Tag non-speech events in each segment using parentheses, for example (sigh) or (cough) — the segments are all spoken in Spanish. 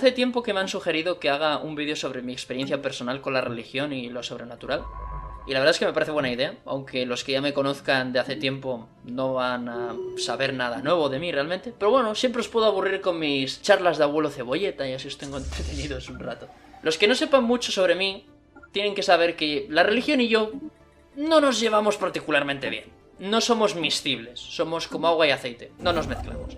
hace tiempo que me han sugerido que haga un vídeo sobre mi experiencia personal con la religión y lo sobrenatural. Y la verdad es que me parece buena idea, aunque los que ya me conozcan de hace tiempo no van a saber nada nuevo de mí realmente. Pero bueno, siempre os puedo aburrir con mis charlas de abuelo cebolleta y así os tengo (laughs) entretenidos un rato. Los que no sepan mucho sobre mí tienen que saber que la religión y yo no nos llevamos particularmente bien. No somos miscibles, somos como agua y aceite, no nos mezclamos.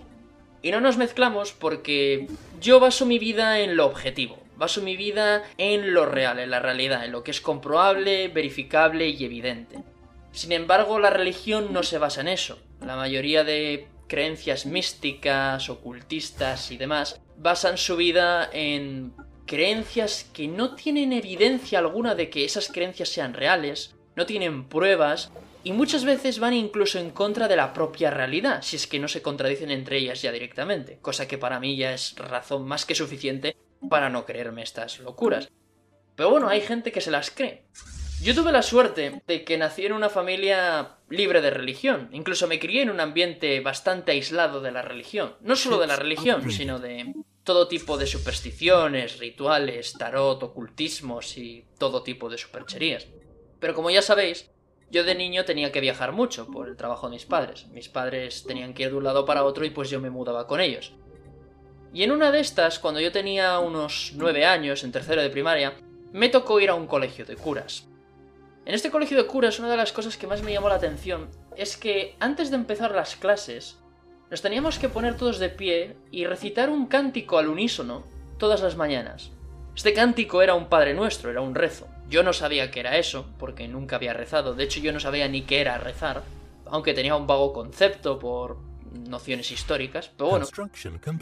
Y no nos mezclamos porque yo baso mi vida en lo objetivo, baso mi vida en lo real, en la realidad, en lo que es comprobable, verificable y evidente. Sin embargo, la religión no se basa en eso. La mayoría de creencias místicas, ocultistas y demás basan su vida en creencias que no tienen evidencia alguna de que esas creencias sean reales, no tienen pruebas y muchas veces van incluso en contra de la propia realidad, si es que no se contradicen entre ellas ya directamente, cosa que para mí ya es razón más que suficiente para no creerme estas locuras. Pero bueno, hay gente que se las cree. Yo tuve la suerte de que nací en una familia libre de religión, incluso me crié en un ambiente bastante aislado de la religión, no solo de la religión, sino de todo tipo de supersticiones, rituales, tarot, ocultismos y todo tipo de supercherías. Pero como ya sabéis, yo de niño tenía que viajar mucho por el trabajo de mis padres. Mis padres tenían que ir de un lado para otro y pues yo me mudaba con ellos. Y en una de estas, cuando yo tenía unos nueve años, en tercero de primaria, me tocó ir a un colegio de curas. En este colegio de curas, una de las cosas que más me llamó la atención es que antes de empezar las clases, nos teníamos que poner todos de pie y recitar un cántico al unísono todas las mañanas. Este cántico era un Padre Nuestro, era un rezo. Yo no sabía qué era eso, porque nunca había rezado. De hecho, yo no sabía ni qué era rezar, aunque tenía un vago concepto por nociones históricas. Pero bueno,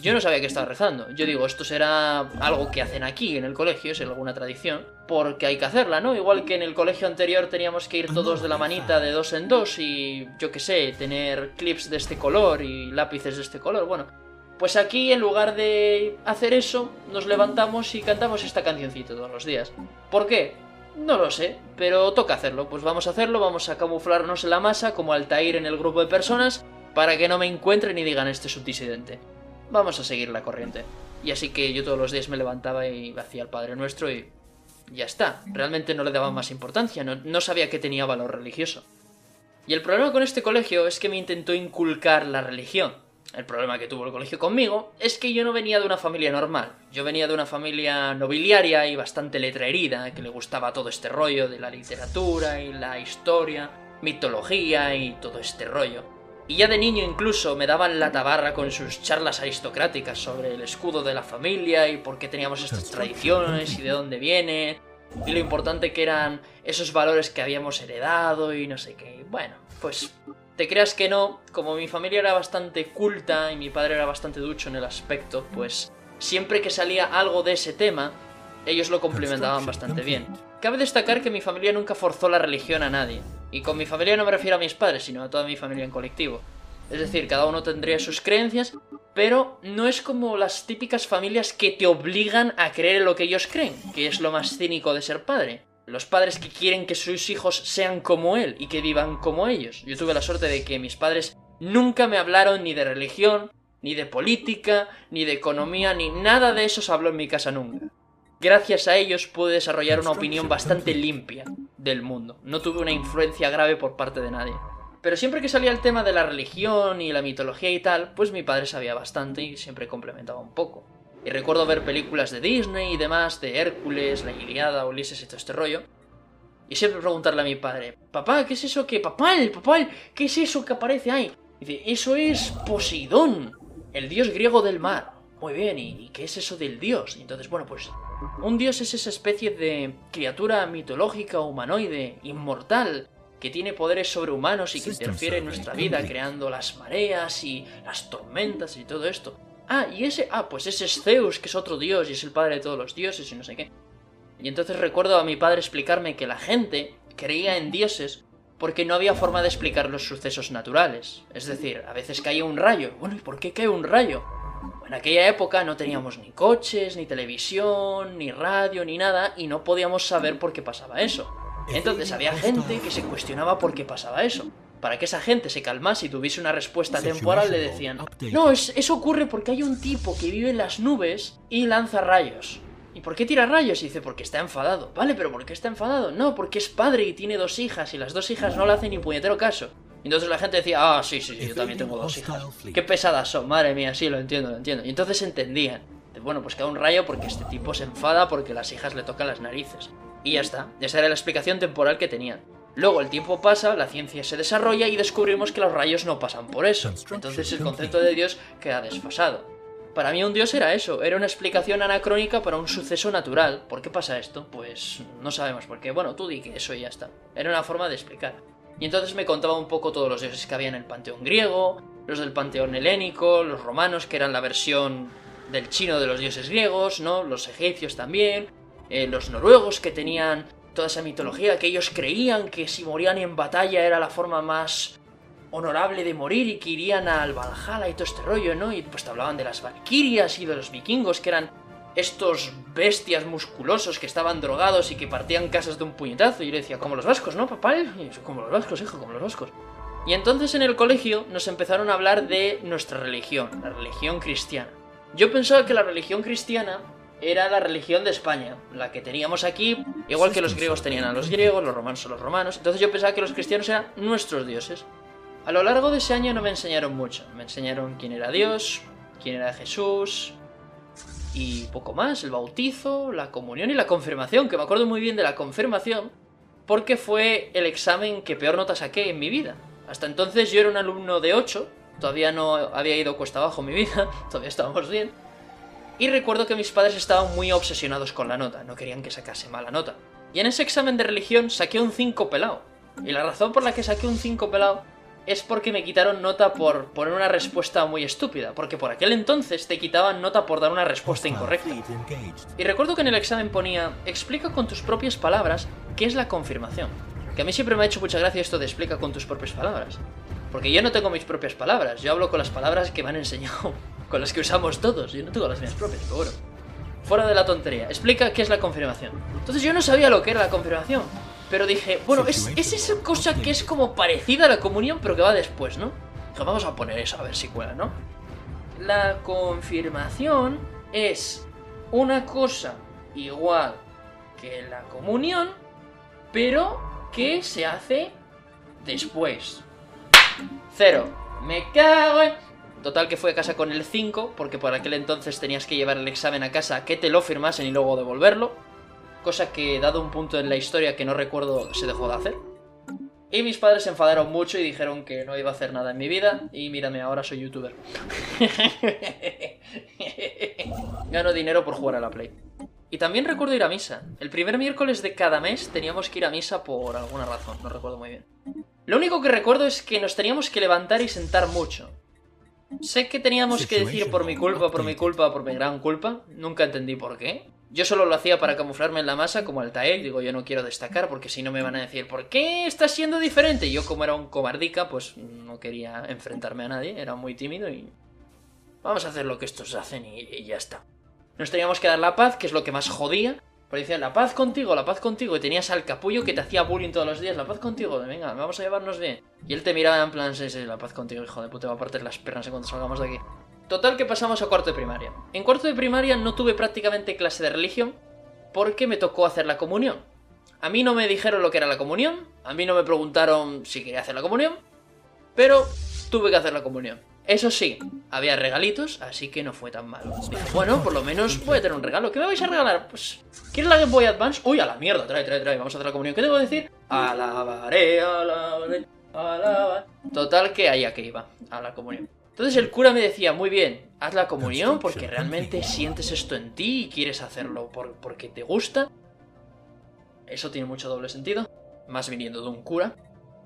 yo no sabía qué estaba rezando. Yo digo, esto será algo que hacen aquí en el colegio, es alguna tradición, porque hay que hacerla, ¿no? Igual que en el colegio anterior teníamos que ir todos de la manita de dos en dos y, yo qué sé, tener clips de este color y lápices de este color. Bueno, pues aquí, en lugar de hacer eso, nos levantamos y cantamos esta cancioncita todos los días. ¿Por qué? No lo sé, pero toca hacerlo. Pues vamos a hacerlo, vamos a camuflarnos en la masa como Altair en el grupo de personas para que no me encuentren y digan este subdisidente. Vamos a seguir la corriente. Y así que yo todos los días me levantaba y hacía el Padre Nuestro y ya está. Realmente no le daba más importancia, no, no sabía que tenía valor religioso. Y el problema con este colegio es que me intentó inculcar la religión. El problema que tuvo el colegio conmigo es que yo no venía de una familia normal. Yo venía de una familia nobiliaria y bastante letraherida, que le gustaba todo este rollo de la literatura y la historia, mitología y todo este rollo. Y ya de niño incluso me daban la tabarra con sus charlas aristocráticas sobre el escudo de la familia y por qué teníamos estas tradiciones y de dónde viene, y lo importante que eran esos valores que habíamos heredado y no sé qué. Bueno, pues te creas que no, como mi familia era bastante culta y mi padre era bastante ducho en el aspecto, pues siempre que salía algo de ese tema, ellos lo complementaban bastante bien. Cabe destacar que mi familia nunca forzó la religión a nadie. Y con mi familia no me refiero a mis padres, sino a toda mi familia en colectivo. Es decir, cada uno tendría sus creencias, pero no es como las típicas familias que te obligan a creer en lo que ellos creen, que es lo más cínico de ser padre. Los padres que quieren que sus hijos sean como él y que vivan como ellos. Yo tuve la suerte de que mis padres nunca me hablaron ni de religión, ni de política, ni de economía, ni nada de eso se habló en mi casa nunca. Gracias a ellos pude desarrollar una opinión bastante limpia del mundo. No tuve una influencia grave por parte de nadie. Pero siempre que salía el tema de la religión y la mitología y tal, pues mi padre sabía bastante y siempre complementaba un poco. Y recuerdo ver películas de Disney y demás, de Hércules, la Iliada, Ulises y todo este rollo. Y siempre preguntarle a mi padre, papá, ¿qué es eso que... Papá, el papá, ¿qué es eso que aparece ahí? Y dice, eso es Poseidón, el dios griego del mar. Muy bien, ¿y qué es eso del dios? Y entonces, bueno, pues un dios es esa especie de criatura mitológica, humanoide, inmortal, que tiene poderes sobrehumanos y que interfiere en nuestra vida, creando las mareas y las tormentas y todo esto. Ah, y ese, ah, pues ese es Zeus, que es otro dios y es el padre de todos los dioses y no sé qué. Y entonces recuerdo a mi padre explicarme que la gente creía en dioses porque no había forma de explicar los sucesos naturales. Es decir, a veces caía un rayo. Bueno, ¿y por qué cae un rayo? En aquella época no teníamos ni coches, ni televisión, ni radio, ni nada, y no podíamos saber por qué pasaba eso. Entonces había gente que se cuestionaba por qué pasaba eso. Para que esa gente se calmase y tuviese una respuesta temporal, le decían, no, eso ocurre porque hay un tipo que vive en las nubes y lanza rayos. ¿Y por qué tira rayos? Y dice, porque está enfadado. Vale, pero ¿por qué está enfadado? No, porque es padre y tiene dos hijas y las dos hijas no le hacen ni puñetero caso. Entonces la gente decía, ah, sí, sí, sí, yo también tengo dos hijas. Qué pesadas son, madre mía, sí, lo entiendo, lo entiendo. Y entonces entendían. Bueno, pues queda un rayo porque este tipo se enfada porque las hijas le tocan las narices. Y ya está, esa era la explicación temporal que tenían. Luego el tiempo pasa, la ciencia se desarrolla y descubrimos que los rayos no pasan por eso. Entonces el concepto de Dios queda desfasado. Para mí un dios era eso, era una explicación anacrónica para un suceso natural. ¿Por qué pasa esto? Pues no sabemos por qué. Bueno, tú di que eso y ya está. Era una forma de explicar. Y entonces me contaba un poco todos los dioses que había en el panteón griego, los del panteón helénico, los romanos, que eran la versión del chino de los dioses griegos, ¿no? Los egipcios también, eh, los noruegos que tenían toda esa mitología, que ellos creían que si morían en batalla era la forma más honorable de morir y que irían al Valhalla y todo este rollo, ¿no? Y pues te hablaban de las valquirias y de los vikingos, que eran estos bestias musculosos que estaban drogados y que partían casas de un puñetazo. Y yo le decía, como los vascos, ¿no, papá? Y yo, como los vascos, hijo, como los vascos. Y entonces en el colegio nos empezaron a hablar de nuestra religión, la religión cristiana. Yo pensaba que la religión cristiana era la religión de España, la que teníamos aquí, igual que los griegos tenían a los griegos, los romanos a los romanos. Entonces yo pensaba que los cristianos eran nuestros dioses. A lo largo de ese año no me enseñaron mucho. Me enseñaron quién era Dios, quién era Jesús y poco más, el bautizo, la comunión y la confirmación, que me acuerdo muy bien de la confirmación porque fue el examen que peor nota saqué en mi vida. Hasta entonces yo era un alumno de 8, todavía no había ido cuesta abajo mi vida, (laughs) todavía estábamos bien. Y recuerdo que mis padres estaban muy obsesionados con la nota, no querían que sacase mala nota. Y en ese examen de religión saqué un 5 pelado. Y la razón por la que saqué un 5 pelado es porque me quitaron nota por poner una respuesta muy estúpida, porque por aquel entonces te quitaban nota por dar una respuesta incorrecta. Y recuerdo que en el examen ponía, explica con tus propias palabras qué es la confirmación. Que a mí siempre me ha hecho mucha gracia esto de explica con tus propias palabras. Porque yo no tengo mis propias palabras, yo hablo con las palabras que me han enseñado, con las que usamos todos, yo no tengo las mías propias, pero bueno. Fuera de la tontería, explica qué es la confirmación. Entonces yo no sabía lo que era la confirmación. Pero dije, bueno, es, esa cosa que es como parecida a la comunión, pero que va después, ¿no? Pues vamos a poner eso a ver si cuela, ¿no? La confirmación es una cosa igual que la comunión, pero que se hace después. Cero. Me cago en... Total que fue a casa con el 5, porque por aquel entonces tenías que llevar el examen a casa, que te lo firmasen y luego devolverlo cosa que dado un punto en la historia que no recuerdo se dejó de hacer. Y mis padres se enfadaron mucho y dijeron que no iba a hacer nada en mi vida y mírame, ahora soy youtuber. (laughs) Gano dinero por jugar a la Play. Y también recuerdo ir a misa. El primer miércoles de cada mes teníamos que ir a misa por alguna razón, no recuerdo muy bien. Lo único que recuerdo es que nos teníamos que levantar y sentar mucho. Sé que teníamos que decir por mi culpa, por mi culpa, por mi gran culpa. Nunca entendí por qué. Yo solo lo hacía para camuflarme en la masa como Altair, digo, yo no quiero destacar porque si no me van a decir, ¿por qué estás siendo diferente? Y yo como era un cobardica, pues no quería enfrentarme a nadie, era muy tímido y... Vamos a hacer lo que estos hacen y, ya está. Nos teníamos que dar la paz, que es lo que más jodía, porque decían, la paz contigo, la paz contigo, y tenías al capullo que te hacía bullying todos los días, la paz contigo, venga, vamos a llevarnos bien. Y él te miraba en plan, sí, sí, la paz contigo, hijo de puta, va a partir las pernas en cuanto salgamos de aquí. Total que pasamos a cuarto de primaria. En cuarto de primaria no tuve prácticamente clase de religión porque me tocó hacer la comunión. A mí no me dijeron lo que era la comunión, a mí no me preguntaron si quería hacer la comunión, pero tuve que hacer la comunión. Eso sí, había regalitos, así que no fue tan malo. bueno, por lo menos voy a tener un regalo. ¿Qué me vais a regalar? Pues, ¿quieres la Game Boy Advance? Uy, a la mierda, trae, trae, trae, vamos a hacer la comunión. ¿Qué debo decir? Alabaré, alabaré, alabaré. Total que ahí a que iba, a la comunión. Entonces el cura me decía, muy bien, haz la comunión porque realmente sientes esto en ti y quieres hacerlo porque te gusta. Eso tiene mucho doble sentido, más viniendo de un cura.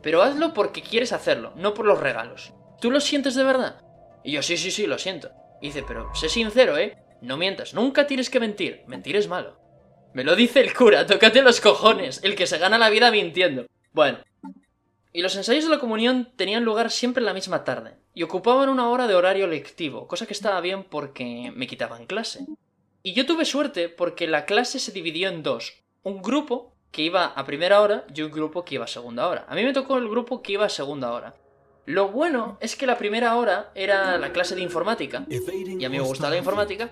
Pero hazlo porque quieres hacerlo, no por los regalos. ¿Tú lo sientes de verdad? Y yo, sí, sí, sí, lo siento. Y dice, pero sé sincero, ¿eh? No mientas, nunca tienes que mentir. Mentir es malo. Me lo dice el cura, (laughs) tócate los cojones, el que se gana la vida mintiendo. Bueno. Y los ensayos de la comunión tenían lugar siempre en la misma tarde y ocupaban una hora de horario lectivo, cosa que estaba bien porque me quitaban clase. Y yo tuve suerte porque la clase se dividió en dos. Un grupo que iba a primera hora y un grupo que iba a segunda hora. A mí me tocó el grupo que iba a segunda hora. Lo bueno es que la primera hora era la clase de informática, y a mí me gustaba la informática,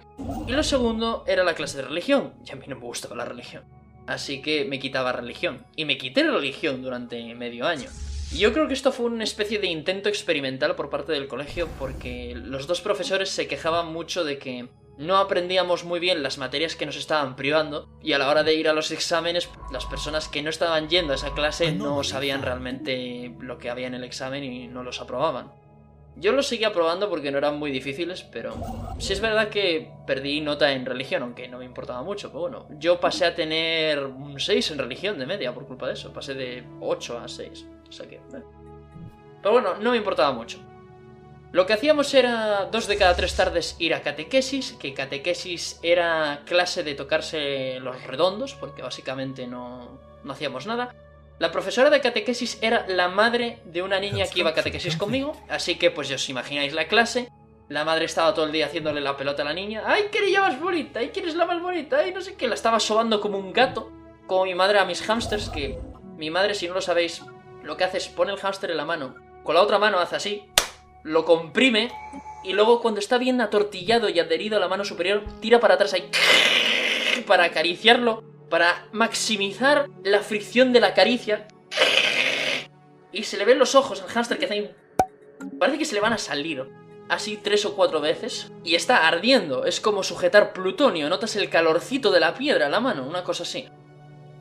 y lo segundo era la clase de religión, y a mí no me gustaba la religión. Así que me quitaba religión, y me quité religión durante medio año. Y yo creo que esto fue una especie de intento experimental por parte del colegio, porque los dos profesores se quejaban mucho de que no aprendíamos muy bien las materias que nos estaban privando y a la hora de ir a los exámenes las personas que no estaban yendo a esa clase no sabían realmente lo que había en el examen y no los aprobaban. Yo los seguía aprobando porque no eran muy difíciles, pero sí es verdad que perdí nota en religión, aunque no me importaba mucho. Pero bueno, yo pasé a tener un 6 en religión de media por culpa de eso. Pasé de 8 a 6. O sea que... Pero bueno, no me importaba mucho. Lo que hacíamos era dos de cada tres tardes ir a catequesis, que catequesis era clase de tocarse los redondos, porque básicamente no, no hacíamos nada. La profesora de catequesis era la madre de una niña que iba a catequesis conmigo, así que pues ya os imagináis la clase. La madre estaba todo el día haciéndole la pelota a la niña. ¡Ay, que eres más bonita! ¡Ay, que eres la más bonita! ¡Ay, no sé qué! La estaba sobando como un gato, como mi madre a mis hamsters, que mi madre, si no lo sabéis, lo que hace es pone el hámster en la mano, con la otra mano hace así, lo comprime y luego cuando está bien atortillado y adherido a la mano superior, tira para atrás ahí (laughs) para acariciarlo, para maximizar la fricción de la caricia. Y se le ven los ojos al hámster que hace (laughs) Parece que se le van a salir. Así tres o cuatro veces. Y está ardiendo. Es como sujetar plutonio. Notas el calorcito de la piedra a la mano. Una cosa así.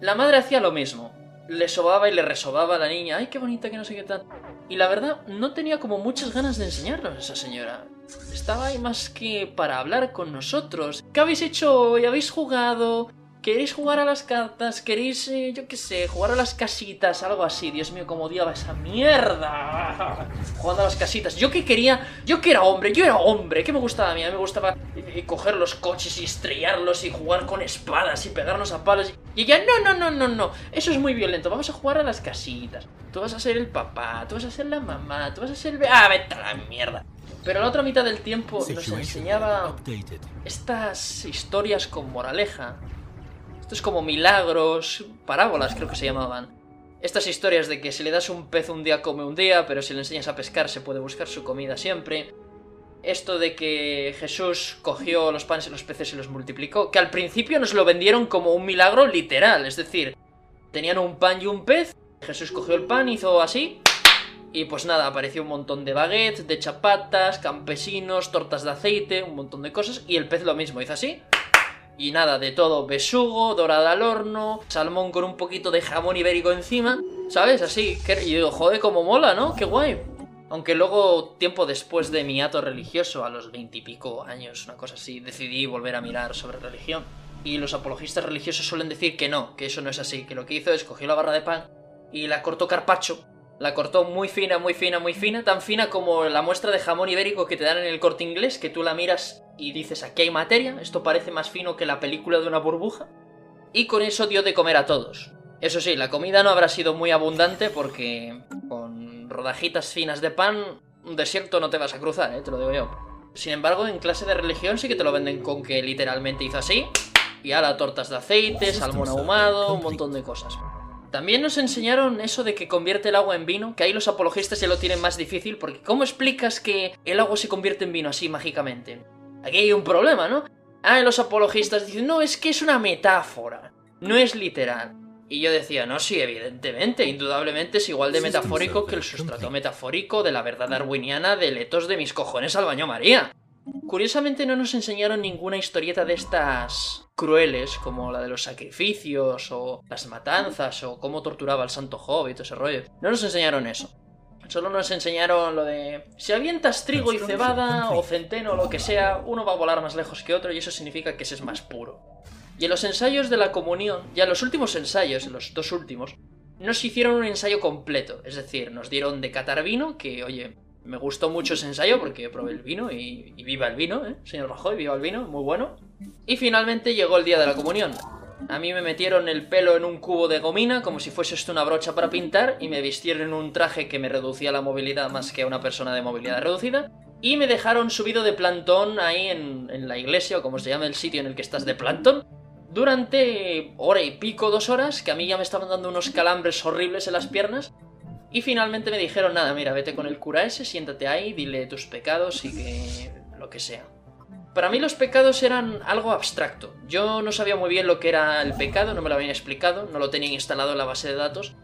La madre hacía lo mismo le sobaba y le resobaba a la niña, ay, qué bonita, que no sé qué tal. Y la verdad, no tenía como muchas ganas de enseñarnos a esa señora. Estaba ahí más que para hablar con nosotros. ¿Qué habéis hecho hoy? ¿Habéis jugado? ¿Queréis jugar a las cartas? ¿Queréis, eh, yo qué sé, jugar a las casitas? Algo así. Dios mío, cómo odiaba esa mierda. Jugando a las casitas. Yo que quería, yo que era hombre, yo era hombre. ¿Qué me gustaba a mí? A mí me gustaba eh, coger los coches y estrellarlos y jugar con espadas y pegarnos a palos. Y ella, no, no, no, no, no. Eso es muy violento. Vamos a jugar a las casitas. Tú vas a ser el papá, tú vas a ser la mamá, tú vas a ser el... Ah, vete a la mierda. Pero la otra mitad del tiempo nos enseñaba estas historias con moraleja es como milagros, parábolas creo que se llamaban. Estas historias de que si le das un pez un día come un día, pero si le enseñas a pescar se puede buscar su comida siempre. Esto de que Jesús cogió los panes y los peces y los multiplicó, que al principio nos lo vendieron como un milagro literal, es decir, tenían un pan y un pez, Jesús cogió el pan, hizo así, y pues nada, apareció un montón de baguettes, de chapatas, campesinos, tortas de aceite, un montón de cosas, y el pez lo mismo, hizo así, y nada, de todo, besugo, dorada al horno, salmón con un poquito de jamón ibérico encima, ¿sabes? Así, que, y digo, joder, como mola, ¿no? Qué guay. Aunque luego, tiempo después de mi ato religioso, a los veintipico años, una cosa así, decidí volver a mirar sobre religión. Y los apologistas religiosos suelen decir que no, que eso no es así, que lo que hizo es cogió la barra de pan y la cortó carpacho, la cortó muy fina, muy fina, muy fina, tan fina como la muestra de jamón ibérico que te dan en el corte inglés, que tú la miras y dices, aquí hay materia, esto parece más fino que la película de una burbuja. Y con eso dio de comer a todos. Eso sí, la comida no habrá sido muy abundante porque con rodajitas finas de pan, un desierto no te vas a cruzar, ¿eh? te lo digo yo. Sin embargo, en clase de religión sí que te lo venden con que literalmente hizo así. Y ahora tortas de aceite, salmón ahumado, un montón de cosas. También nos enseñaron eso de que convierte el agua en vino, que ahí los apologistas ya lo tienen más difícil, porque ¿cómo explicas que el agua se convierte en vino así mágicamente? Aquí hay un problema, ¿no? Ah, los apologistas dicen, no, es que es una metáfora, no es literal. Y yo decía, no, sí, evidentemente, indudablemente es igual de metafórico que el sustrato metafórico de la verdad darwiniana de letos de mis cojones al baño María. Curiosamente no nos enseñaron ninguna historieta de estas crueles, como la de los sacrificios, o las matanzas, o cómo torturaba al santo todo ese rollo. No nos enseñaron eso. Solo nos enseñaron lo de si avientas trigo y cebada o centeno o lo que sea, uno va a volar más lejos que otro y eso significa que ese es más puro. Y en los ensayos de la comunión, ya en los últimos ensayos, los dos últimos, nos hicieron un ensayo completo. Es decir, nos dieron de catar vino, que oye, me gustó mucho ese ensayo porque probé el vino y, viva el vino, ¿eh? Señor Rajoy, viva el vino, muy bueno. Y finalmente llegó el día de la comunión. A mí me metieron el pelo en un cubo de gomina, como si fuese esto una brocha para pintar, y me vistieron en un traje que me reducía la movilidad más que a una persona de movilidad reducida. Y me dejaron subido de plantón ahí en, en la iglesia, o como se llama el sitio en el que estás de plantón, durante hora y pico, dos horas, que a mí ya me estaban dando unos calambres horribles en las piernas. Y finalmente me dijeron, nada, mira, vete con el cura ese, siéntate ahí, dile tus pecados y que lo que sea. Para mí los pecados eran algo abstracto. Yo no sabía muy bien lo que era el pecado, no me lo habían explicado, no lo tenían instalado en la base de datos.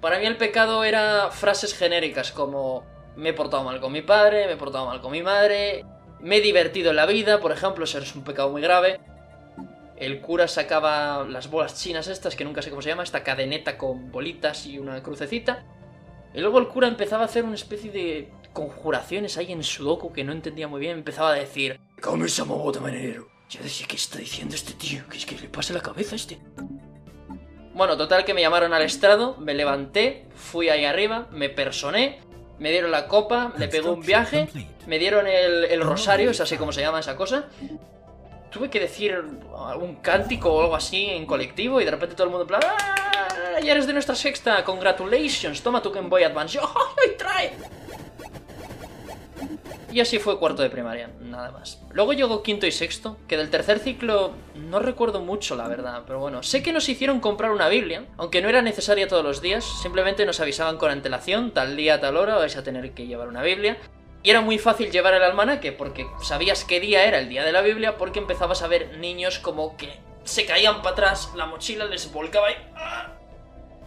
Para mí el pecado era frases genéricas como me he portado mal con mi padre, me he portado mal con mi madre, me he divertido en la vida, por ejemplo, eso es un pecado muy grave. El cura sacaba las bolas chinas estas, que nunca sé cómo se llama, esta cadeneta con bolitas y una crucecita. Y luego el cura empezaba a hacer una especie de conjuraciones ahí en sudoku que no entendía muy bien. Empezaba a decir, come esa manero. Yo decía, ¿qué está diciendo este tío? ¿Qué es que le pasa la cabeza a este? Bueno, total que me llamaron al estrado, me levanté, fui ahí arriba, me personé, me dieron la copa, le pegó un viaje, me dieron el, el rosario, es así como se llama esa cosa. Tuve que decir algún cántico o algo así en colectivo y de repente todo el mundo en plan ¡Ah! Ya eres de nuestra sexta, congratulations, toma tu Game Boy Advance. ¡Ay, trae! Y así fue cuarto de primaria, nada más. Luego llegó quinto y sexto, que del tercer ciclo no recuerdo mucho, la verdad, pero bueno, sé que nos hicieron comprar una Biblia, aunque no era necesaria todos los días, simplemente nos avisaban con antelación, tal día, tal hora vais a tener que llevar una Biblia. Y era muy fácil llevar el almanaque, porque sabías qué día era el día de la Biblia, porque empezabas a ver niños como que se caían para atrás, la mochila les volcaba y...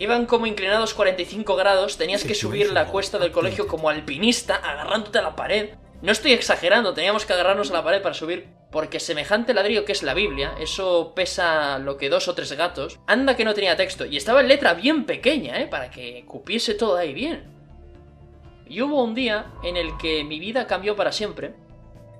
Iban como inclinados 45 grados, tenías que subir la cuesta del colegio como alpinista, agarrándote a la pared. No estoy exagerando, teníamos que agarrarnos a la pared para subir, porque semejante ladrillo que es la Biblia, eso pesa lo que dos o tres gatos, anda que no tenía texto, y estaba en letra bien pequeña, ¿eh? Para que cupiese todo ahí bien. Y hubo un día en el que mi vida cambió para siempre,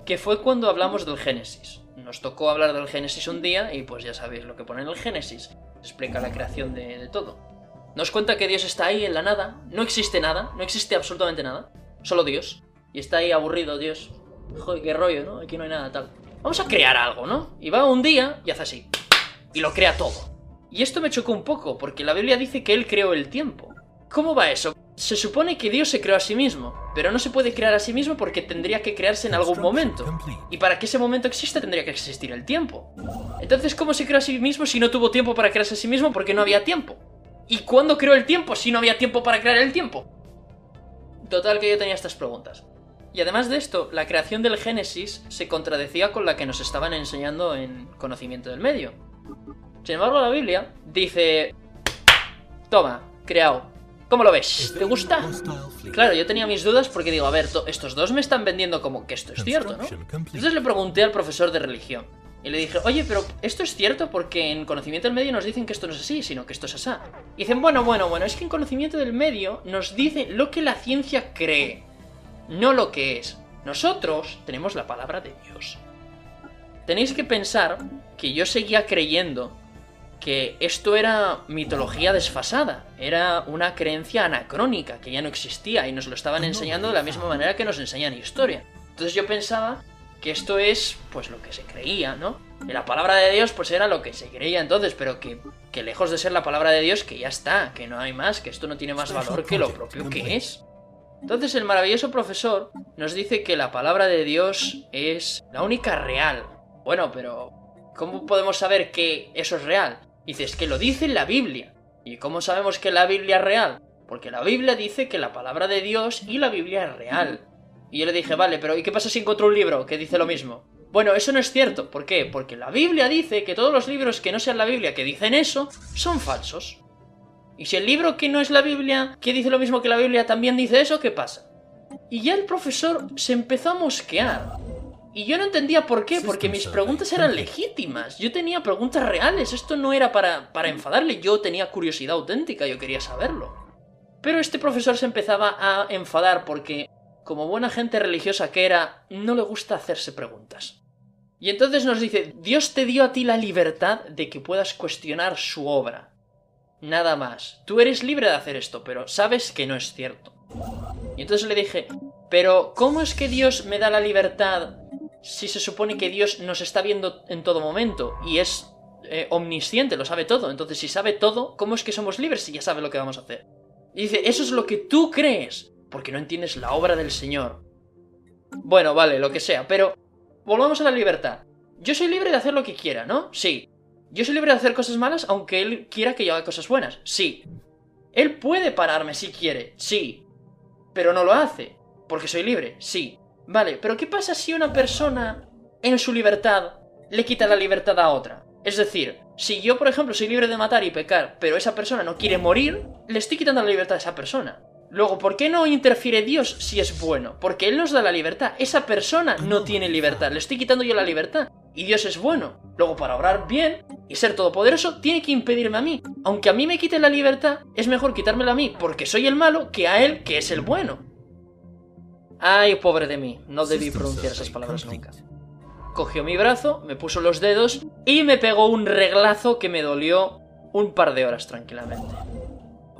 que fue cuando hablamos del Génesis. Nos tocó hablar del Génesis un día y pues ya sabéis lo que pone en el Génesis. Explica la creación de, de todo. Nos cuenta que Dios está ahí en la nada, no existe nada, no existe absolutamente nada, solo Dios. Y está ahí aburrido, Dios. Joder, qué rollo, ¿no? Aquí no hay nada tal. Vamos a crear algo, ¿no? Y va un día y hace así. Y lo crea todo. Y esto me chocó un poco, porque la Biblia dice que Él creó el tiempo. ¿Cómo va eso? Se supone que Dios se creó a sí mismo, pero no se puede crear a sí mismo porque tendría que crearse en algún momento. Y para que ese momento exista tendría que existir el tiempo. Entonces, ¿cómo se creó a sí mismo si no tuvo tiempo para crearse a sí mismo porque no había tiempo? ¿Y cuándo creó el tiempo si no había tiempo para crear el tiempo? Total que yo tenía estas preguntas. Y además de esto, la creación del Génesis se contradecía con la que nos estaban enseñando en conocimiento del medio. Sin embargo, la Biblia dice... Toma, creado. ¿Cómo lo ves? ¿Te gusta? Claro, yo tenía mis dudas porque digo, a ver, estos dos me están vendiendo como que esto es cierto, ¿no? Entonces le pregunté al profesor de religión. Y le dije, oye, pero esto es cierto porque en conocimiento del medio nos dicen que esto no es así, sino que esto es así. Y dicen, bueno, bueno, bueno, es que en conocimiento del medio nos dice lo que la ciencia cree no lo que es. Nosotros tenemos la palabra de Dios. Tenéis que pensar que yo seguía creyendo que esto era mitología desfasada, era una creencia anacrónica que ya no existía y nos lo estaban enseñando de la misma manera que nos enseñan historia. Entonces yo pensaba que esto es pues lo que se creía, ¿no? Que la palabra de Dios pues era lo que se creía entonces, pero que, que lejos de ser la palabra de Dios que ya está, que no hay más, que esto no tiene más valor que lo propio que es. Entonces el maravilloso profesor nos dice que la palabra de Dios es la única real. Bueno, pero ¿cómo podemos saber que eso es real? Dices que lo dice la Biblia. ¿Y cómo sabemos que la Biblia es real? Porque la Biblia dice que la palabra de Dios y la Biblia es real. Y yo le dije, vale, pero ¿y qué pasa si encuentro un libro que dice lo mismo? Bueno, eso no es cierto. ¿Por qué? Porque la Biblia dice que todos los libros que no sean la Biblia que dicen eso son falsos. Y si el libro que no es la Biblia, que dice lo mismo que la Biblia, también dice eso, ¿qué pasa? Y ya el profesor se empezó a mosquear. Y yo no entendía por qué, porque mis preguntas eran legítimas. Yo tenía preguntas reales. Esto no era para, para enfadarle, yo tenía curiosidad auténtica, yo quería saberlo. Pero este profesor se empezaba a enfadar porque, como buena gente religiosa que era, no le gusta hacerse preguntas. Y entonces nos dice, Dios te dio a ti la libertad de que puedas cuestionar su obra. Nada más. Tú eres libre de hacer esto, pero sabes que no es cierto. Y entonces le dije, pero ¿cómo es que Dios me da la libertad si se supone que Dios nos está viendo en todo momento y es eh, omnisciente, lo sabe todo? Entonces, si sabe todo, ¿cómo es que somos libres si ya sabe lo que vamos a hacer? Y dice, eso es lo que tú crees, porque no entiendes la obra del Señor. Bueno, vale, lo que sea, pero volvamos a la libertad. Yo soy libre de hacer lo que quiera, ¿no? Sí. Yo soy libre de hacer cosas malas aunque él quiera que yo haga cosas buenas. Sí. Él puede pararme si quiere. Sí. Pero no lo hace. Porque soy libre. Sí. Vale, pero ¿qué pasa si una persona en su libertad le quita la libertad a otra? Es decir, si yo, por ejemplo, soy libre de matar y pecar, pero esa persona no quiere morir, le estoy quitando la libertad a esa persona. Luego, ¿por qué no interfiere Dios si es bueno? Porque Él nos da la libertad. Esa persona no tiene libertad. Le estoy quitando yo la libertad. Y Dios es bueno. Luego, para obrar bien y ser todopoderoso, tiene que impedirme a mí. Aunque a mí me quite la libertad, es mejor quitármela a mí porque soy el malo que a Él que es el bueno. Ay, pobre de mí. No debí pronunciar esas palabras nunca. Cogió mi brazo, me puso los dedos y me pegó un reglazo que me dolió un par de horas tranquilamente.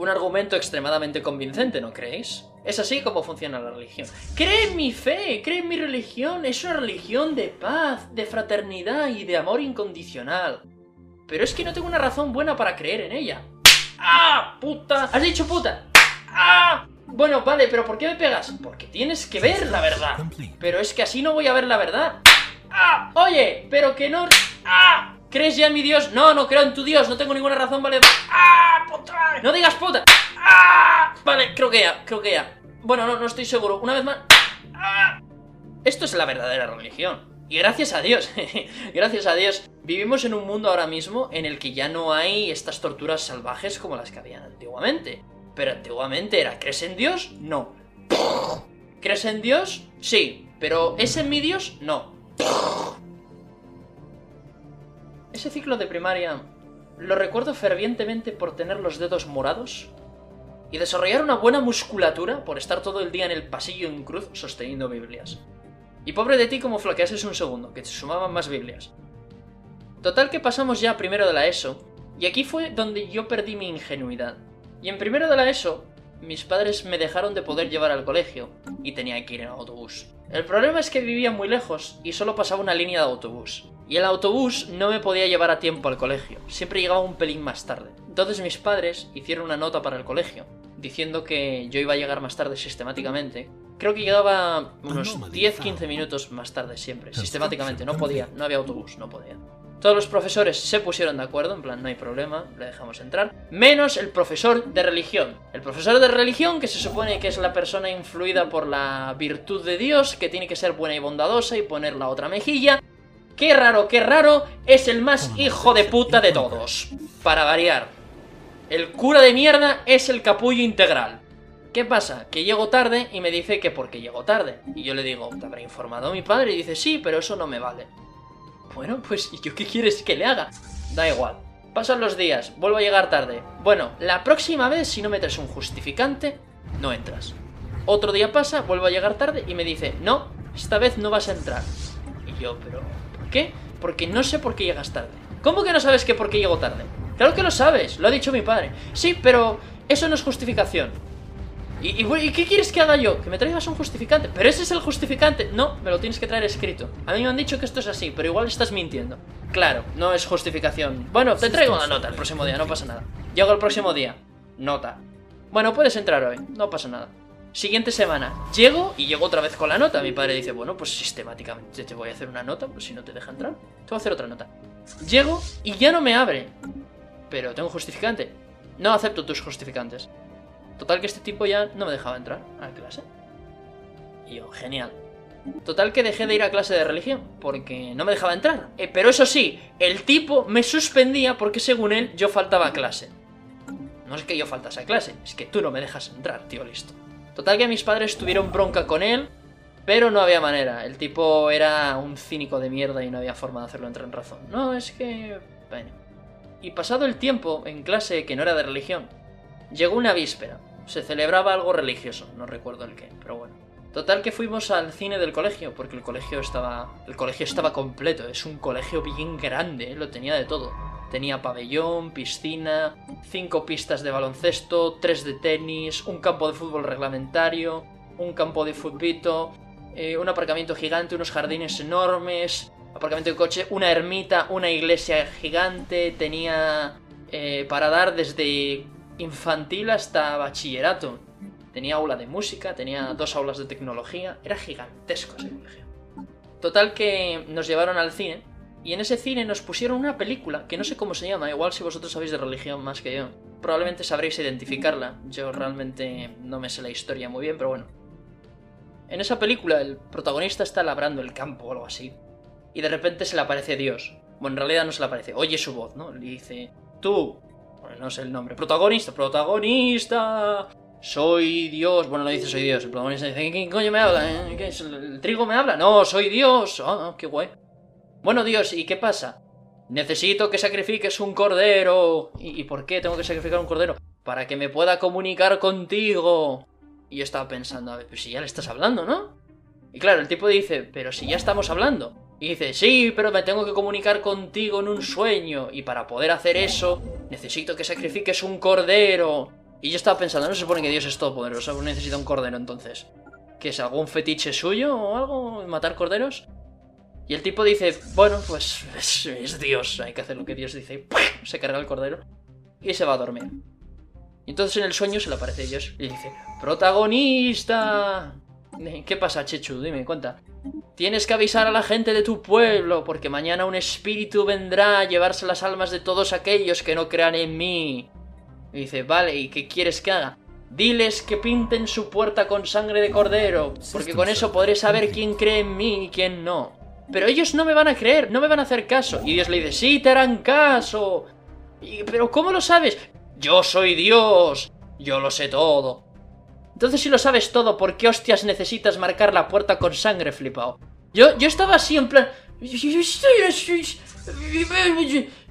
Un argumento extremadamente convincente, ¿no creéis? Es así como funciona la religión. Cree en mi fe, cree en mi religión. Es una religión de paz, de fraternidad y de amor incondicional. Pero es que no tengo una razón buena para creer en ella. ¡Ah! ¡Puta! ¿Has dicho puta? ¡Ah! Bueno, vale, pero ¿por qué me pegas? Porque tienes que ver la verdad. Pero es que así no voy a ver la verdad. ¡Ah! Oye, pero que no... ¡Ah! ¿Crees ya en mi Dios? No, no creo en tu Dios, no tengo ninguna razón, vale. ¡Ah! ¡Puta! ¡No digas puta! ¡Ah! Vale, creo que ya, creo que ya. Bueno, no, no estoy seguro. Una vez más. ¡Ah! Esto es la verdadera religión. Y gracias a Dios, (laughs) gracias a Dios, vivimos en un mundo ahora mismo en el que ya no hay estas torturas salvajes como las que habían antiguamente. Pero antiguamente era, ¿crees en Dios? No. ¿Crees en Dios? Sí. Pero ¿es en mi Dios? No. Ese ciclo de primaria lo recuerdo fervientemente por tener los dedos morados y desarrollar una buena musculatura por estar todo el día en el pasillo en cruz sosteniendo Biblias. Y pobre de ti como flaqueases un segundo, que te sumaban más Biblias. Total que pasamos ya primero de la ESO, y aquí fue donde yo perdí mi ingenuidad. Y en primero de la ESO, mis padres me dejaron de poder llevar al colegio, y tenía que ir en autobús. El problema es que vivía muy lejos y solo pasaba una línea de autobús. Y el autobús no me podía llevar a tiempo al colegio, siempre llegaba un pelín más tarde. Entonces mis padres hicieron una nota para el colegio, diciendo que yo iba a llegar más tarde sistemáticamente. Creo que llegaba unos 10-15 minutos más tarde siempre, sistemáticamente, no podía, no había autobús, no podía. Todos los profesores se pusieron de acuerdo, en plan, no hay problema, le dejamos entrar. Menos el profesor de religión. El profesor de religión, que se supone que es la persona influida por la virtud de Dios, que tiene que ser buena y bondadosa y poner la otra mejilla. Qué raro, qué raro, es el más hijo de puta de todos. Para variar. El cura de mierda es el capullo integral. ¿Qué pasa? Que llego tarde y me dice que porque llego tarde. Y yo le digo, ¿te habrá informado mi padre? Y dice, sí, pero eso no me vale. Bueno, pues ¿y yo qué quieres que le haga? Da igual. Pasan los días, vuelvo a llegar tarde. Bueno, la próxima vez si no me traes un justificante, no entras. Otro día pasa, vuelvo a llegar tarde y me dice, no, esta vez no vas a entrar. Y yo, pero ¿por qué? Porque no sé por qué llegas tarde. ¿Cómo que no sabes que por qué llego tarde? Claro que lo sabes, lo ha dicho mi padre. Sí, pero eso no es justificación. ¿Y, qué quieres que haga yo? Que me traigas un justificante. Pero ese es el justificante. No, me lo tienes que traer escrito. A mí me han dicho que esto es así, pero igual estás mintiendo. Claro, no es justificación. Bueno, te traigo una nota el próximo día, no pasa nada. Llego el próximo día. Nota. Bueno, puedes entrar hoy, no pasa nada. Siguiente semana, llego y llego otra vez con la nota. Mi padre dice, bueno, pues sistemáticamente te voy a hacer una nota, pues si no te deja entrar, te voy a hacer otra nota. Llego y ya no me abre. Pero tengo justificante. No acepto tus justificantes. Total que este tipo ya no me dejaba entrar a la clase. Y yo, genial. Total que dejé de ir a clase de religión, porque no me dejaba entrar. Eh, pero eso sí, el tipo me suspendía porque según él yo faltaba a clase. No es que yo faltase a clase, es que tú no me dejas entrar, tío, listo. Total que mis padres tuvieron bronca con él, pero no había manera. El tipo era un cínico de mierda y no había forma de hacerlo entrar en razón. No, es que... Bueno. Y pasado el tiempo en clase que no era de religión, llegó una víspera se celebraba algo religioso, no recuerdo el qué, pero bueno. Total que fuimos al cine del colegio, porque el colegio estaba. El colegio estaba completo, es un colegio bien grande, ¿eh? lo tenía de todo. Tenía pabellón, piscina, cinco pistas de baloncesto, tres de tenis, un campo de fútbol reglamentario, un campo de futbito, eh, un aparcamiento gigante, unos jardines enormes, aparcamiento de coche, una ermita, una iglesia gigante, tenía eh, para dar desde infantil hasta bachillerato. Tenía aula de música, tenía dos aulas de tecnología, era gigantesco ese colegio. Total que nos llevaron al cine Y en ese cine nos pusieron una película, que no sé cómo se llama, igual si vosotros sabéis de religión más que yo. Probablemente sabréis identificarla. Yo realmente no me sé la historia muy bien, pero bueno. En esa película el protagonista está labrando el campo o algo así. Y de repente se le aparece Dios. Bueno, en realidad no se le aparece, oye su voz, ¿no? Le dice, tú, no sé el nombre, protagonista, protagonista, soy Dios. Bueno, no dice soy Dios, el protagonista dice, ¿quién coño me habla? Eh? ¿El trigo me habla? No, soy Dios. Ah, qué guay. Bueno, Dios, ¿y qué pasa? Necesito que sacrifiques un cordero. ¿Y, por qué tengo que sacrificar un cordero? Para que me pueda comunicar contigo. Y yo estaba pensando, a ver, pues si ya le estás hablando, ¿no? Y claro, el tipo dice, pero si ya estamos hablando. Y dice, sí, pero me tengo que comunicar contigo en un sueño. Y para poder hacer eso, necesito que sacrifiques un cordero. Y yo estaba pensando, no se supone que Dios es todopoderoso, necesita un cordero entonces. ¿Que es algún fetiche suyo o algo? ¿Matar corderos? Y el tipo dice, bueno, pues es, Dios, hay que hacer lo que Dios dice. Y se carga el cordero y se va a dormir. Y entonces en el sueño se le aparece Dios y dice, protagonista. ¿Qué pasa, Chechu? Dime, cuenta. Tienes que avisar a la gente de tu pueblo, porque mañana un espíritu vendrá a llevarse las almas de todos aquellos que no crean en mí. Y dice, vale, ¿y qué quieres que haga? Diles que pinten su puerta con sangre de cordero, porque con eso podré saber quién cree en mí y quién no. Pero ellos no me van a creer, no me van a hacer caso. Y Dios le dice, sí, te harán caso. pero ¿cómo lo sabes? Yo soy Dios, yo lo sé todo. Entonces si lo sabes todo, ¿por qué hostias necesitas marcar la puerta con sangre, flipado? Yo, yo estaba así en plan...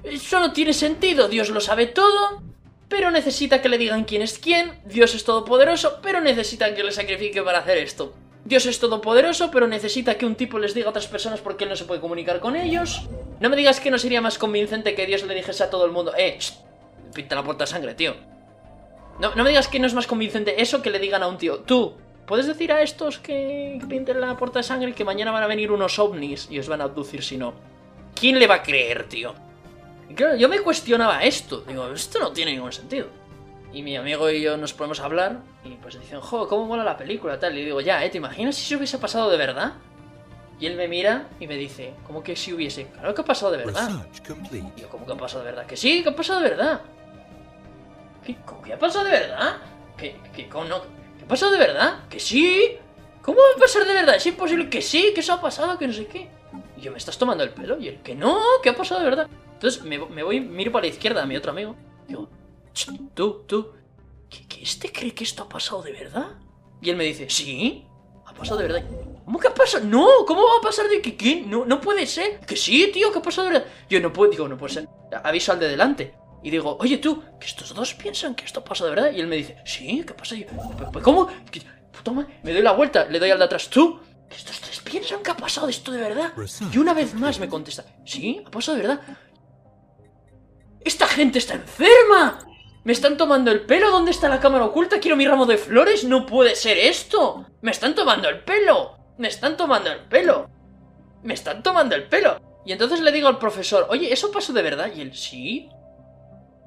Eso no tiene sentido, Dios lo sabe todo, pero necesita que le digan quién es quién, Dios es todopoderoso, pero necesitan que le sacrifique para hacer esto. Dios es todopoderoso, pero necesita que un tipo les diga a otras personas porque él no se puede comunicar con ellos. No me digas que no sería más convincente que Dios le dijese a todo el mundo, eh, pinta la puerta de sangre, tío. No, no me digas que no es más convincente eso que le digan a un tío, tú, ¿puedes decir a estos que pinten la puerta de sangre que mañana van a venir unos ovnis y os van a abducir si no? ¿Quién le va a creer, tío? Yo me cuestionaba esto. Digo, esto no tiene ningún sentido. Y mi amigo y yo nos ponemos a hablar y pues dicen, jo, ¿cómo mola la película? Tal. Y digo, ya, ¿eh? ¿Te imaginas si se hubiese pasado de verdad? Y él me mira y me dice, ¿cómo que si hubiese? Claro que ha pasado de verdad. Y yo, ¿cómo que ha pasado de verdad? Que sí, que ha pasado de verdad. ¿Qué, ¿Cómo que ha pasado de verdad? ¿Qué, qué, cómo no? ¿Qué ha pasado de verdad? ¿Que sí? ¿Cómo va a pasar de verdad? Es imposible que sí, que eso ha pasado, que no sé qué. Y yo, ¿me estás tomando el pelo? Y él, que no, que ha pasado de verdad. Entonces me, me voy, miro para la izquierda a mi otro amigo. Y tú, tú, ¿que, este cree que esto ha pasado de verdad? Y él me dice, sí, ha pasado de verdad. ¿Cómo que ha pasado? No, ¿cómo va a pasar de que qué? No, no puede ser. Que sí, tío, que ha pasado de verdad. Yo no puedo, digo, no puede ser. Aviso al de delante. Y digo, oye tú, que estos dos piensan que esto pasa de verdad. Y él me dice, sí, ¿qué pasa? Yo, ¿cómo? Toma, me doy la vuelta, le doy al de atrás. Tú, que estos tres piensan que ha pasado esto de verdad. Y una vez más me contesta, sí, ha pasado de verdad. ¡Esta gente está enferma! ¿Me están tomando el pelo? ¿Dónde está la cámara oculta? Quiero mi ramo de flores. No puede ser esto. Me están tomando el pelo. Me están tomando el pelo. Me están tomando el pelo. Y entonces le digo al profesor, oye, ¿eso pasó de verdad? Y él, sí.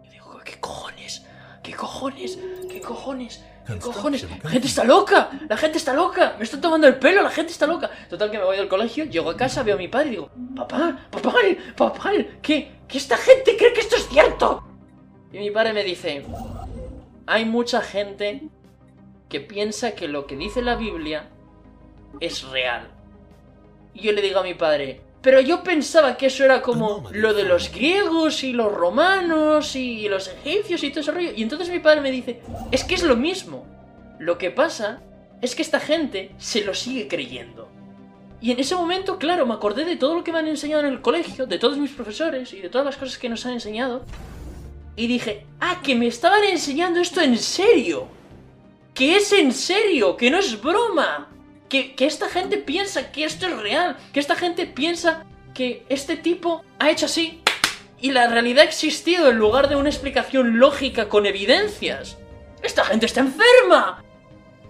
Y digo, ¿qué cojones? ¿Qué cojones? ¿Qué cojones? ¿Qué cojones? La gente está loca. La gente está loca. Me están tomando el pelo. La gente está loca. Total que me voy del colegio, llego a casa, veo a mi padre y digo, papá, papá, papá, ¿qué? ¿Que esta gente cree que esto es cierto? Y mi padre me dice, hay mucha gente que piensa que lo que dice la Biblia es real. Y yo le digo a mi padre, pero yo pensaba que eso era como lo de los griegos y los romanos y los egipcios y todo ese rollo. Y entonces mi padre me dice, es que es lo mismo. Lo que pasa es que esta gente se lo sigue creyendo. Y en ese momento, claro, me acordé de todo lo que me han enseñado en el colegio, de todos mis profesores y de todas las cosas que nos han enseñado y dije, ah, que me estaban enseñando esto en serio. Que es en serio, que no es broma. Que, que esta gente piensa que esto es real. Que esta gente piensa que este tipo ha hecho así. Y la realidad ha existido en lugar de una explicación lógica con evidencias. Esta gente está enferma.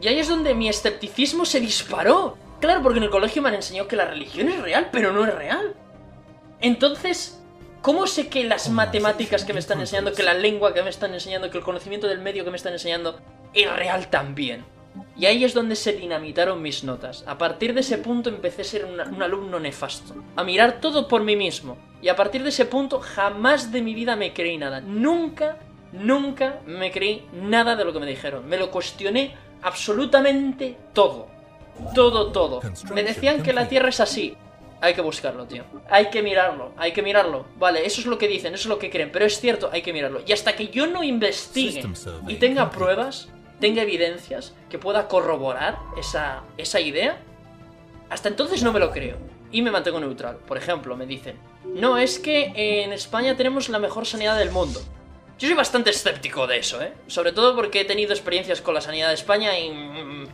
Y ahí es donde mi escepticismo se disparó. Claro, porque en el colegio me han enseñado que la religión es real, pero no es real. Entonces, ¿Cómo sé que las matemáticas que me están enseñando, que la lengua que me están enseñando, que el conocimiento del medio que me están enseñando es real también? Y ahí es donde se dinamitaron mis notas. A partir de ese punto empecé a ser un alumno nefasto. A mirar todo por mí mismo. Y a partir de ese punto jamás de mi vida me creí nada. Nunca, nunca me creí nada de lo que me dijeron. Me lo cuestioné absolutamente todo. Todo, todo. Me decían que la Tierra es así. Hay que buscarlo, tío. Hay que mirarlo, hay que mirarlo. Vale, eso es lo que dicen, eso es lo que creen, pero es cierto, hay que mirarlo. Y hasta que yo no investigue y tenga pruebas, tenga evidencias que pueda corroborar esa, esa idea, hasta entonces no me lo creo. Y me mantengo neutral. Por ejemplo, me dicen, no, es que en España tenemos la mejor sanidad del mundo. Yo soy bastante escéptico de eso, ¿eh? Sobre todo porque he tenido experiencias con la sanidad de España y... Mm,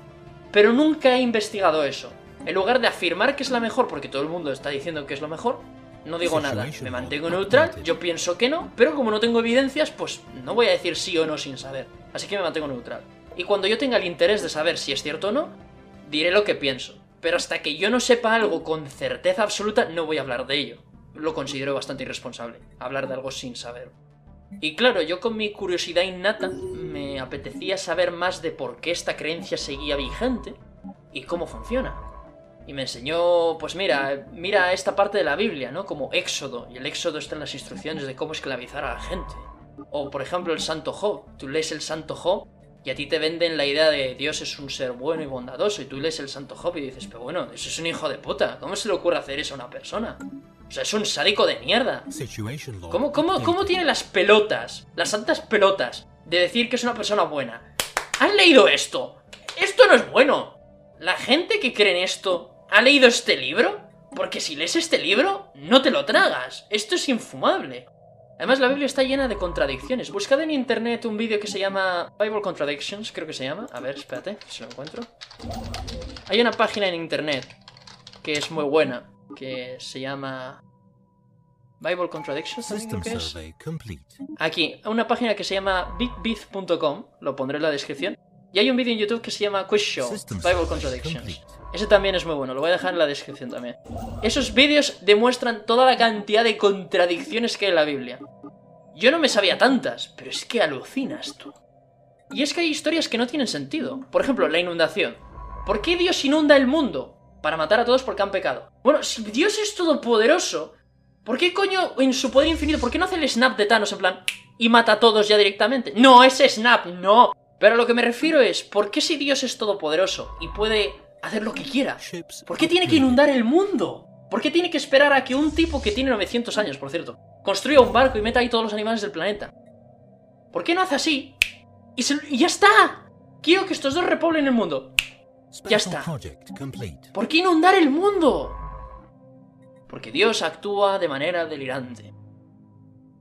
pero nunca he investigado eso. En lugar de afirmar que es la mejor, porque todo el mundo está diciendo que es lo mejor, no digo nada. Me mantengo neutral, yo pienso que no, pero como no tengo evidencias, pues no voy a decir sí o no sin saber. Así que me mantengo neutral. Y cuando yo tenga el interés de saber si es cierto o no, diré lo que pienso. Pero hasta que yo no sepa algo con certeza absoluta, no voy a hablar de ello. Lo considero bastante irresponsable, hablar de algo sin saber. Y claro, yo con mi curiosidad innata me apetecía saber más de por qué esta creencia seguía vigente y cómo funciona. Y me enseñó, pues mira, mira esta parte de la Biblia, ¿no? Como Éxodo, y el Éxodo está en las instrucciones de cómo esclavizar a la gente. O por ejemplo el Santo Job, tú lees el Santo Job y a ti te venden la idea de Dios es un ser bueno y bondadoso y tú lees el Santo Job y dices, pero bueno, eso es un hijo de puta, ¿cómo se le ocurre hacer eso a una persona? O sea, es un sádico de mierda. ¿Cómo, cómo, cómo tiene las pelotas, las santas pelotas, de decir que es una persona buena? ¿Han leído esto? Esto no es bueno. La gente que cree en esto, ¿ha leído este libro? Porque si lees este libro, no te lo tragas. Esto es infumable. Además, la Biblia está llena de contradicciones. Buscad en internet un vídeo que se llama Bible Contradictions, creo que se llama. A ver, espérate, si lo encuentro. Hay una página en internet que es muy buena, que se llama Bible Contradictions, es? Aquí, una página que se llama bigbeat.com, lo pondré en la descripción. Y hay un vídeo en YouTube que se llama Quiz Show, Bible Contradictions. Ese también es muy bueno, lo voy a dejar en la descripción también. Esos vídeos demuestran toda la cantidad de contradicciones que hay en la Biblia. Yo no me sabía tantas, pero es que alucinas tú. Y es que hay historias que no tienen sentido. Por ejemplo, la inundación. ¿Por qué Dios inunda el mundo? Para matar a todos porque han pecado. Bueno, si Dios es todopoderoso, ¿por qué coño en su poder infinito, por qué no hace el snap de Thanos en plan y mata a todos ya directamente? No, ese snap, no. Pero a lo que me refiero es, ¿por qué si Dios es todopoderoso y puede hacer lo que quiera. ¿Por qué tiene que inundar el mundo? ¿Por qué tiene que esperar a que un tipo que tiene 900 años, por cierto, construya un barco y meta ahí todos los animales del planeta? ¿Por qué no hace así? Y, ya está. Quiero que estos dos repoblen el mundo. Ya está. ¿Por qué inundar el mundo? Porque Dios actúa de manera delirante.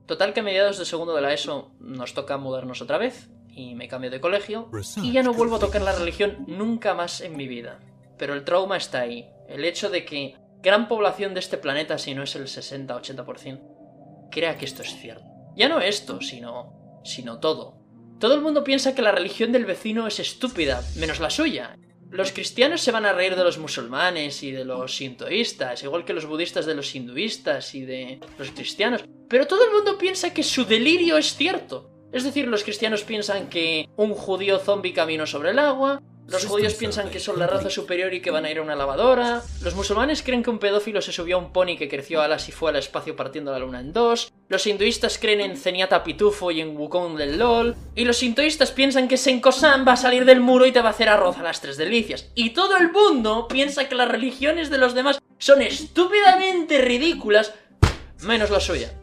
Total que a mediados de segundo de la ESO nos toca mudarnos otra vez y me cambio de colegio y ya no vuelvo a tocar la religión nunca más en mi vida pero el trauma está ahí. El hecho de que gran población de este planeta, si no es el 60-80%, crea que esto es cierto. Ya no esto, sino. sino todo. Todo el mundo piensa que la religión del vecino es estúpida, menos la suya. Los cristianos se van a reír de los musulmanes y de los sintoístas, igual que los budistas de los hinduistas y de los cristianos. Pero todo el mundo piensa que su delirio es cierto. Es decir, los cristianos piensan que un judío zombie caminó sobre el agua, los judíos piensan que son la raza superior y que van a ir a una lavadora. Los musulmanes creen que un pedófilo se subió a un pony que creció alas y fue al espacio partiendo la luna en dos. Los hinduistas creen en Zenyatta Pitufo y en Wukong del LOL. Y los sintoístas piensan que Senko-san va a salir del muro y te va a hacer arroz a las tres delicias. Y todo el mundo piensa que las religiones de los demás son estúpidamente ridículas, menos la suya.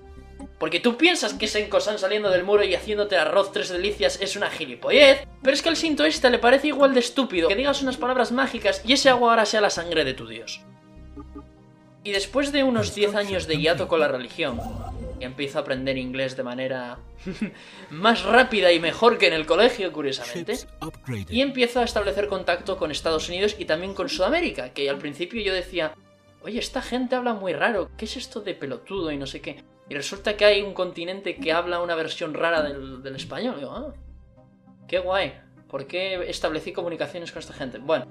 Porque tú piensas que Senko-san saliendo del muro y haciéndote arroz tres delicias es una gilipollez, pero es que al sintoísta le parece igual de estúpido que digas unas palabras mágicas y ese agua ahora sea la sangre de tu dios. Y después de unos 10 años de hiato con la religión, y empiezo a aprender inglés de manera (laughs) más rápida y mejor que en el colegio, curiosamente, y empiezo a establecer contacto con Estados Unidos y también con Sudamérica, que al principio yo decía, oye, esta gente habla muy raro, ¿qué es esto de pelotudo y no sé qué? Y resulta que hay un continente que habla una versión rara del, español. Y digo, ah, qué guay. ¿Por qué establecí comunicaciones con esta gente? Bueno,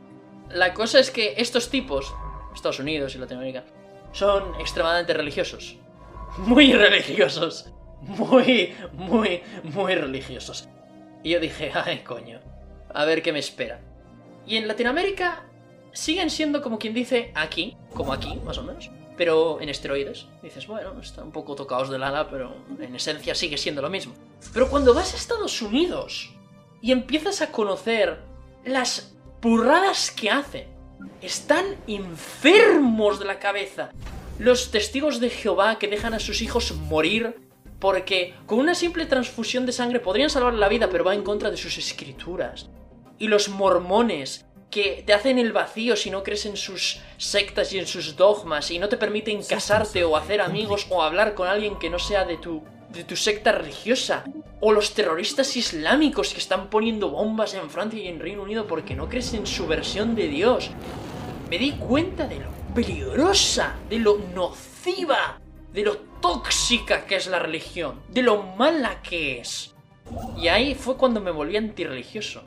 la cosa es que estos tipos, Estados Unidos y Latinoamérica, son extremadamente religiosos. (laughs) Muy religiosos. Muy, muy, muy religiosos. Y yo dije, ay, coño. A ver qué me espera. Y en Latinoamérica siguen siendo como quien dice aquí, como aquí, más o menos, pero en esteroides. Dices, bueno, están un poco tocados del ala, pero en esencia sigue siendo lo mismo. Pero cuando vas a Estados Unidos y empiezas a conocer las burradas que hacen, están enfermos de la cabeza. Los testigos de Jehová que dejan a sus hijos morir porque con una simple transfusión de sangre podrían salvar la vida, pero va en contra de sus escrituras. Y los mormones que te hacen el vacío si no crees en sus sectas y en sus dogmas y no te permiten casarte o hacer amigos o hablar con alguien que no sea de tu de tu secta religiosa o los terroristas islámicos que están poniendo bombas en Francia y en Reino Unido porque no crees en su versión de Dios. Me di cuenta de lo peligrosa, de lo nociva, de lo tóxica que es la religión, de lo mala que es. Y ahí fue cuando me volví antirreligioso.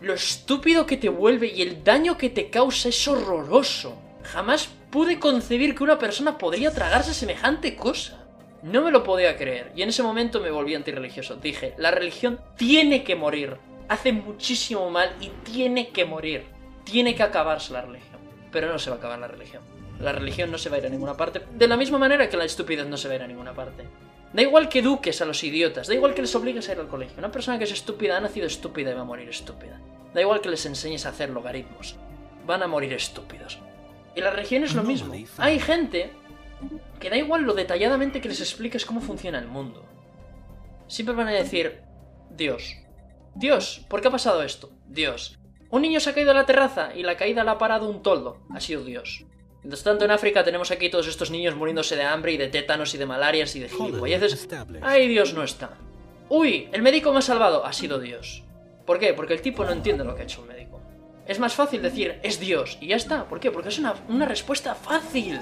Lo estúpido que te vuelve y el daño que te causa es horroroso. Jamás pude concebir que una persona podría tragarse semejante cosa. No me lo podía creer. Y en ese momento me volví antirreligioso. Dije, la religión tiene que morir. Hace muchísimo mal y tiene que morir. Tiene que acabarse la religión. Pero no se va a acabar la religión. La religión no se va a ir a ninguna parte. De la misma manera que la estupidez no se va a ir a ninguna parte. Da igual que eduques a los idiotas, da igual que les obligues a ir al colegio. Una persona que es estúpida ha nacido estúpida y va a morir estúpida. Da igual que les enseñes a hacer logaritmos. Van a morir estúpidos. Y la religión es lo mismo. Hay gente que da igual lo detalladamente que les expliques cómo funciona el mundo. Siempre van a decir, Dios. Dios, ¿por qué ha pasado esto? Dios. Un niño se ha caído a la terraza y la caída la ha parado un toldo. Ha sido Dios. Mientras tanto, en África tenemos aquí todos estos niños muriéndose de hambre y de tétanos y de malarias y de gilipolleces. ¡Ay, Dios no está! ¡Uy! El médico me ha salvado. Ha sido Dios. ¿Por qué? Porque el tipo no entiende lo que ha hecho un médico. Es más fácil decir, es Dios, y ya está. ¿Por qué? Porque es una, una respuesta fácil.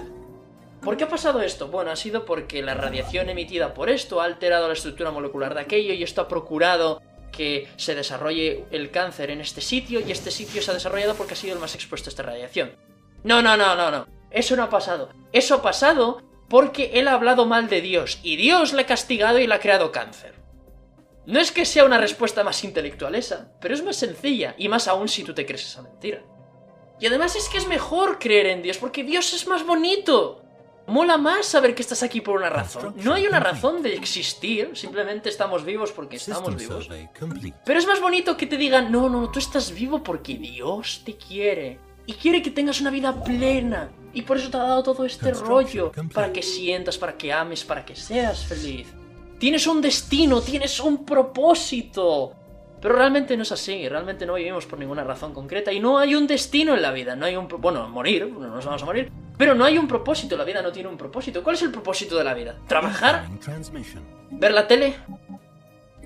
¿Por qué ha pasado esto? Bueno, ha sido porque la radiación emitida por esto ha alterado la estructura molecular de aquello y esto ha procurado que se desarrolle el cáncer en este sitio y este sitio se ha desarrollado porque ha sido el más expuesto a esta radiación. No, no, no, no, no. Eso no ha pasado. Eso ha pasado porque él ha hablado mal de Dios y Dios le ha castigado y le ha creado cáncer. No es que sea una respuesta más intelectual esa, pero es más sencilla y más aún si tú te crees esa mentira. Y además es que es mejor creer en Dios porque Dios es más bonito. Mola más saber que estás aquí por una razón. No hay una razón de existir, simplemente estamos vivos porque estamos vivos. Pero es más bonito que te digan, no, no, tú estás vivo porque Dios te quiere y quiere que tengas una vida plena. Y por eso te ha dado todo este rollo, para que sientas, para que ames, para que seas feliz. Tienes un destino, tienes un propósito. Pero realmente no es así, realmente no vivimos por ninguna razón concreta y no hay un destino en la vida, no hay un... Bueno, morir, no nos vamos a morir, pero no hay un propósito, la vida no tiene un propósito. ¿Cuál es el propósito de la vida? ¿Trabajar? ¿Ver la tele?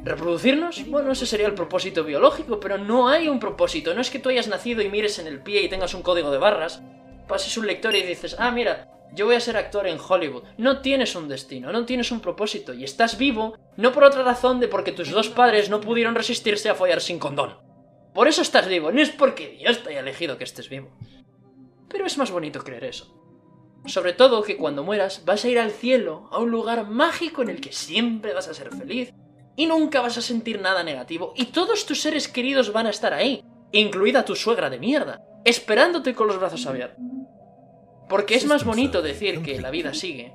¿Reproducirnos? Bueno, ese sería el propósito biológico, pero no hay un propósito. No es que tú hayas nacido y mires en el pie y tengas un código de barras, pases un lector y dices, ah, mira, yo voy a ser actor en Hollywood. No tienes un destino, no tienes un propósito, y estás vivo no por otra razón de porque tus dos padres no pudieron resistirse a follar sin condón. Por eso estás vivo, no es porque Dios te haya elegido que estés vivo. Pero es más bonito creer eso. Sobre todo que cuando mueras vas a ir al cielo, a un lugar mágico en el que siempre vas a ser feliz, y nunca vas a sentir nada negativo y todos tus seres queridos van a estar ahí, incluida tu suegra de mierda, esperándote con los brazos abiertos. Porque es más bonito decir que la vida sigue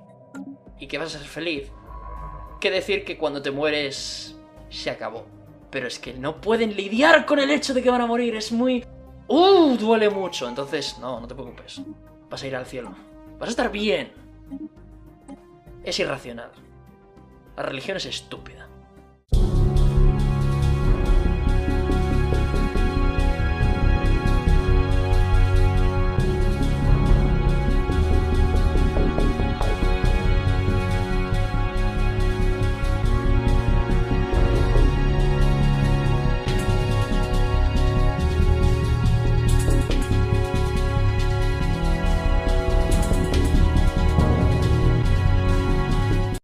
y que vas a ser feliz que decir que cuando te mueres se acabó. Pero es que no pueden lidiar con el hecho de que van a morir, es muy... ¡Uh! Duele mucho. Entonces, no, no te preocupes. Vas a ir al cielo. Vas a estar bien. Es irracional. La religión es estúpida. you.